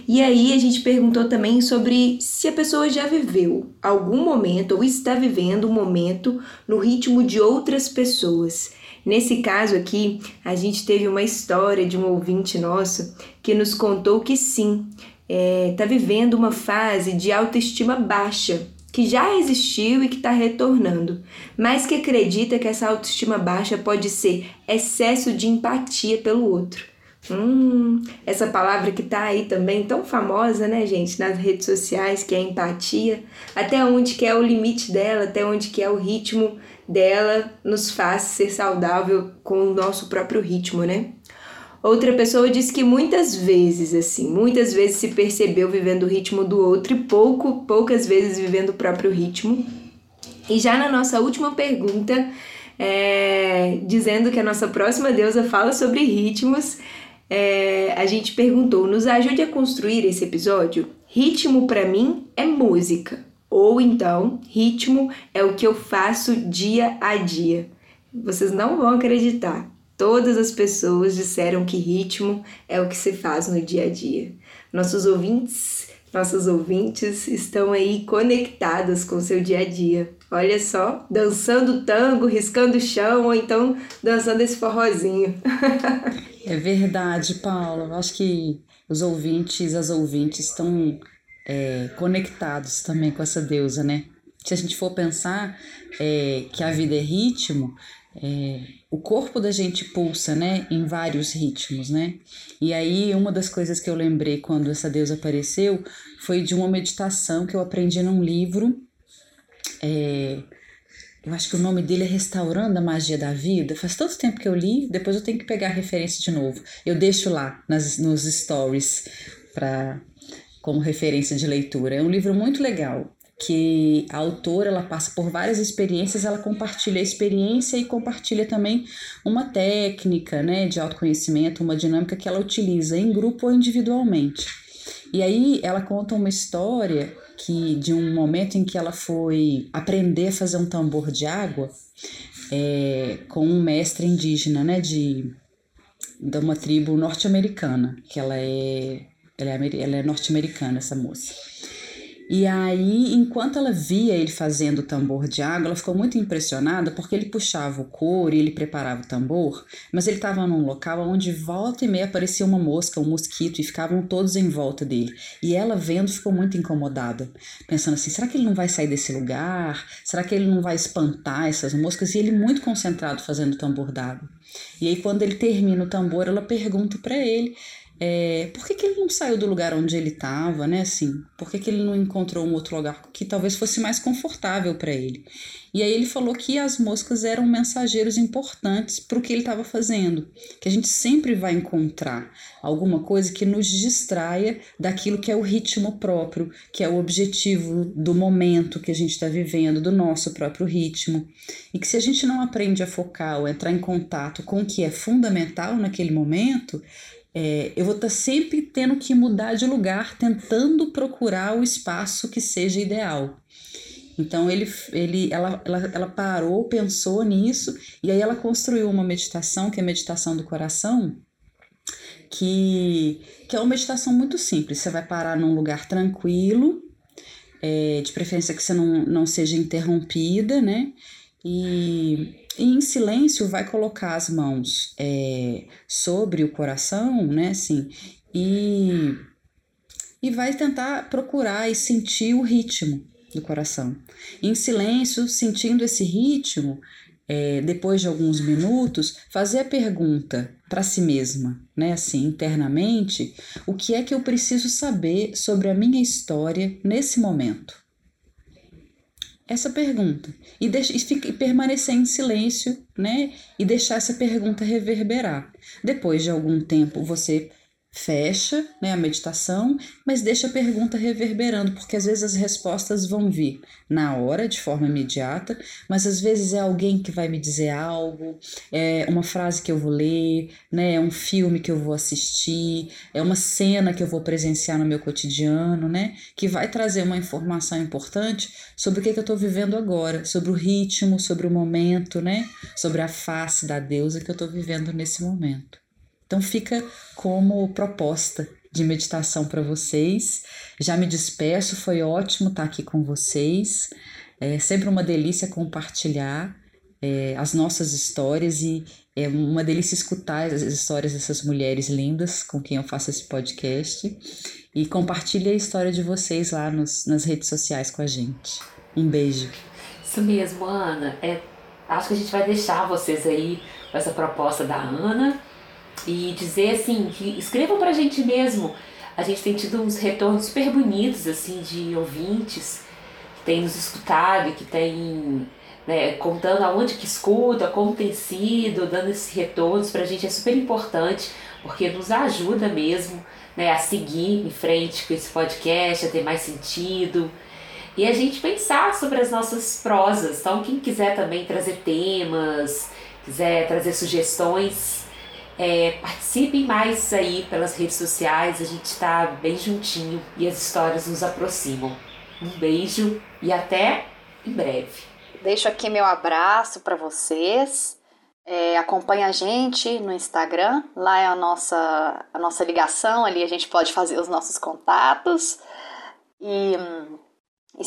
Speaker 3: E aí a gente perguntou também sobre se a pessoa já viveu algum momento ou está vivendo um momento no ritmo de outras pessoas. Nesse caso aqui, a gente teve uma história de um ouvinte nosso que nos contou que sim, está é, tá vivendo uma fase de autoestima baixa, que já existiu e que está retornando, mas que acredita que essa autoestima baixa pode ser excesso de empatia pelo outro. Hum, essa palavra que tá aí também tão famosa, né, gente, nas redes sociais, que é empatia. Até onde que é o limite dela, até onde que é o ritmo dela nos faz ser saudável com o nosso próprio ritmo, né? Outra pessoa disse que muitas vezes, assim, muitas vezes se percebeu vivendo o ritmo do outro e pouco, poucas vezes vivendo o próprio ritmo. E já na nossa última pergunta, é, dizendo que a nossa próxima deusa fala sobre ritmos, é, a gente perguntou: nos ajude a construir esse episódio? Ritmo para mim é música, ou então ritmo é o que eu faço dia a dia. Vocês não vão acreditar. Todas as pessoas disseram que ritmo é o que se faz no dia a dia. Nossos ouvintes, nossas ouvintes estão aí conectadas com seu dia a dia. Olha só, dançando tango, riscando o chão ou então dançando esse forrozinho.
Speaker 4: é verdade, Paula. Eu acho que os ouvintes, as ouvintes estão é, conectados também com essa deusa, né? Se a gente for pensar é, que a vida é ritmo, é, o corpo da gente pulsa, né, em vários ritmos, né? E aí uma das coisas que eu lembrei quando essa deusa apareceu foi de uma meditação que eu aprendi num livro. É, eu acho que o nome dele é Restaurando a Magia da Vida. Faz tanto tempo que eu li, depois eu tenho que pegar a referência de novo. Eu deixo lá nas, nos stories para como referência de leitura. É um livro muito legal que a autora ela passa por várias experiências, ela compartilha a experiência e compartilha também uma técnica, né, de autoconhecimento, uma dinâmica que ela utiliza em grupo ou individualmente. E aí ela conta uma história que de um momento em que ela foi aprender a fazer um tambor de água é, com um mestre indígena, né, de, de uma tribo norte-americana, que ela é, ela é, ela é norte-americana, essa moça. E aí, enquanto ela via ele fazendo o tambor de água, ela ficou muito impressionada porque ele puxava o couro e ele preparava o tambor, mas ele estava num local onde volta e meia aparecia uma mosca, um mosquito e ficavam todos em volta dele. E ela vendo ficou muito incomodada, pensando assim: será que ele não vai sair desse lugar? Será que ele não vai espantar essas moscas? E ele muito concentrado fazendo o tambor d'água. E aí, quando ele termina o tambor, ela pergunta para ele é, por que, que ele não saiu do lugar onde ele estava, né? Assim, por que, que ele não encontrou um outro lugar que talvez fosse mais confortável para ele? E aí ele falou que as moscas eram mensageiros importantes para o que ele estava fazendo, que a gente sempre vai encontrar alguma coisa que nos distraia daquilo que é o ritmo próprio, que é o objetivo do momento que a gente está vivendo, do nosso próprio ritmo, e que se a gente não aprende a focar ou entrar em contato com o que é fundamental naquele momento, é, eu vou estar tá sempre tendo que mudar de lugar, tentando procurar o espaço que seja ideal. Então ele, ele, ela, ela, ela parou, pensou nisso e aí ela construiu uma meditação que é a meditação do coração, que, que é uma meditação muito simples. Você vai parar num lugar tranquilo, é, de preferência que você não, não seja interrompida, né? E e em silêncio vai colocar as mãos é, sobre o coração, né, assim, e, e vai tentar procurar e sentir o ritmo do coração. Em silêncio, sentindo esse ritmo, é, depois de alguns minutos, fazer a pergunta para si mesma, né, assim, internamente, o que é que eu preciso saber sobre a minha história nesse momento? Essa pergunta e, deixa, e, fica, e permanecer em silêncio, né? E deixar essa pergunta reverberar. Depois de algum tempo, você fecha né, a meditação, mas deixa a pergunta reverberando, porque às vezes as respostas vão vir na hora, de forma imediata, mas às vezes é alguém que vai me dizer algo, é uma frase que eu vou ler, né, é um filme que eu vou assistir, é uma cena que eu vou presenciar no meu cotidiano, né, que vai trazer uma informação importante sobre o que, que eu estou vivendo agora, sobre o ritmo, sobre o momento, né, sobre a face da deusa que eu estou vivendo nesse momento. Então fica como proposta de meditação para vocês. Já me despeço, foi ótimo estar aqui com vocês. É sempre uma delícia compartilhar é, as nossas histórias e é uma delícia escutar as histórias dessas mulheres lindas com quem eu faço esse podcast. E compartilhe a história de vocês lá nos, nas redes sociais com a gente. Um beijo.
Speaker 1: Isso mesmo, Ana. É, acho que a gente vai deixar vocês aí com essa proposta da Ana e dizer assim, que escrevam pra gente mesmo. A gente tem tido uns retornos super bonitos, assim, de ouvintes que têm nos escutado que têm né, contando aonde que escuta, como tem sido, dando esses retornos pra gente é super importante, porque nos ajuda mesmo né, a seguir em frente com esse podcast, a ter mais sentido. E a gente pensar sobre as nossas prosas. Então, quem quiser também trazer temas, quiser trazer sugestões, é, participem mais aí pelas redes sociais, a gente está bem juntinho e as histórias nos aproximam. Um beijo e até em breve.
Speaker 2: Deixo aqui meu abraço para vocês. É, acompanhe a gente no Instagram, lá é a nossa, a nossa ligação, ali a gente pode fazer os nossos contatos. E hum,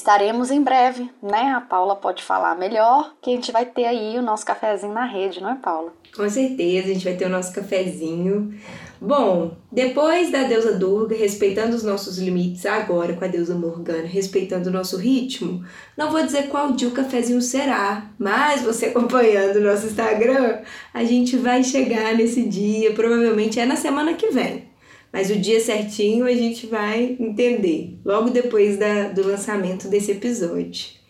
Speaker 2: estaremos em breve, né? A Paula pode falar melhor, que a gente vai ter aí o nosso cafezinho na rede, não é, Paula?
Speaker 3: Com certeza, a gente vai ter o nosso cafezinho. Bom, depois da deusa Durga, respeitando os nossos limites, agora com a deusa Morgana, respeitando o nosso ritmo, não vou dizer qual dia o cafezinho será, mas você acompanhando o nosso Instagram, a gente vai chegar nesse dia, provavelmente é na semana que vem. Mas o dia certinho a gente vai entender logo depois da, do lançamento desse episódio.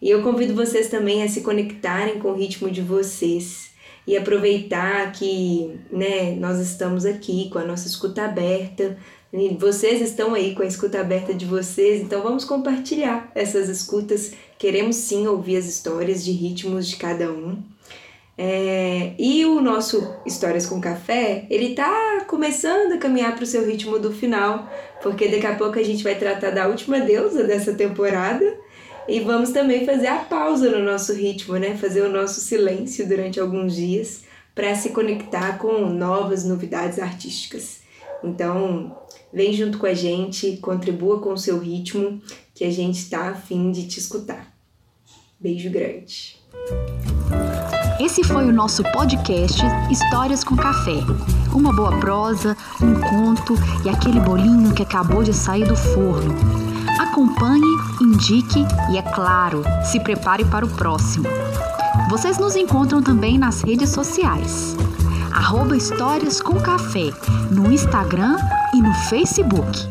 Speaker 3: E eu convido vocês também a se conectarem com o ritmo de vocês. e aproveitar que né, nós estamos aqui com a nossa escuta aberta. Vocês estão aí com a escuta aberta de vocês, então vamos compartilhar essas escutas. Queremos sim ouvir as histórias de ritmos de cada um. É, e o nosso Histórias com Café, ele tá começando a caminhar para o seu ritmo do final, porque daqui a pouco a gente vai tratar da última deusa dessa temporada e vamos também fazer a pausa no nosso ritmo, né? Fazer o nosso silêncio durante alguns dias para se conectar com novas novidades artísticas. Então, vem junto com a gente, contribua com o seu ritmo, que a gente está afim de te escutar. Beijo grande.
Speaker 2: Esse foi o nosso podcast Histórias com Café. Uma boa prosa, um conto e aquele bolinho que acabou de sair do forno. Acompanhe, indique e, é claro, se prepare para o próximo. Vocês nos encontram também nas redes sociais. Arroba Histórias com Café no Instagram e no Facebook.